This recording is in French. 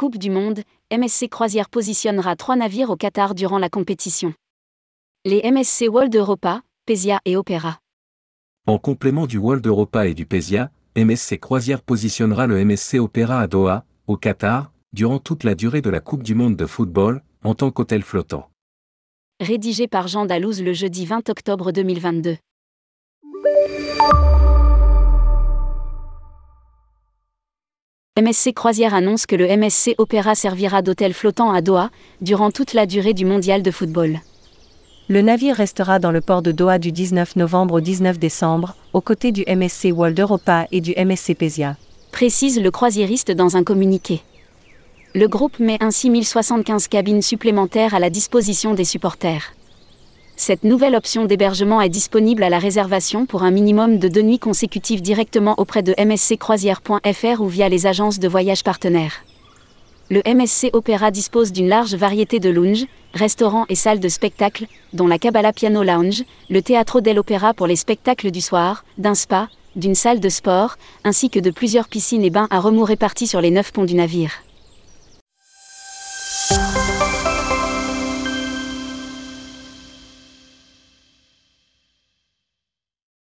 Coupe du Monde, MSC Croisière positionnera trois navires au Qatar durant la compétition. Les MSC World Europa, Pesia et Opera. En complément du World Europa et du Pesia, MSC Croisière positionnera le MSC Opera à Doha, au Qatar, durant toute la durée de la Coupe du Monde de football, en tant qu'hôtel flottant. Rédigé par Jean Dalouse le jeudi 20 octobre 2022. MSC Croisière annonce que le MSC Opéra servira d'hôtel flottant à Doha durant toute la durée du mondial de football. Le navire restera dans le port de Doha du 19 novembre au 19 décembre, aux côtés du MSC World Europa et du MSC Pesia. Précise le croisiériste dans un communiqué. Le groupe met ainsi 1075 cabines supplémentaires à la disposition des supporters. Cette nouvelle option d'hébergement est disponible à la réservation pour un minimum de deux nuits consécutives directement auprès de msccroisière.fr ou via les agences de voyage partenaires. Le MSC Opéra dispose d'une large variété de lounges, restaurants et salles de spectacle, dont la Kabbalah Piano Lounge, le Teatro dell'Opera pour les spectacles du soir, d'un spa, d'une salle de sport, ainsi que de plusieurs piscines et bains à remous répartis sur les neuf ponts du navire.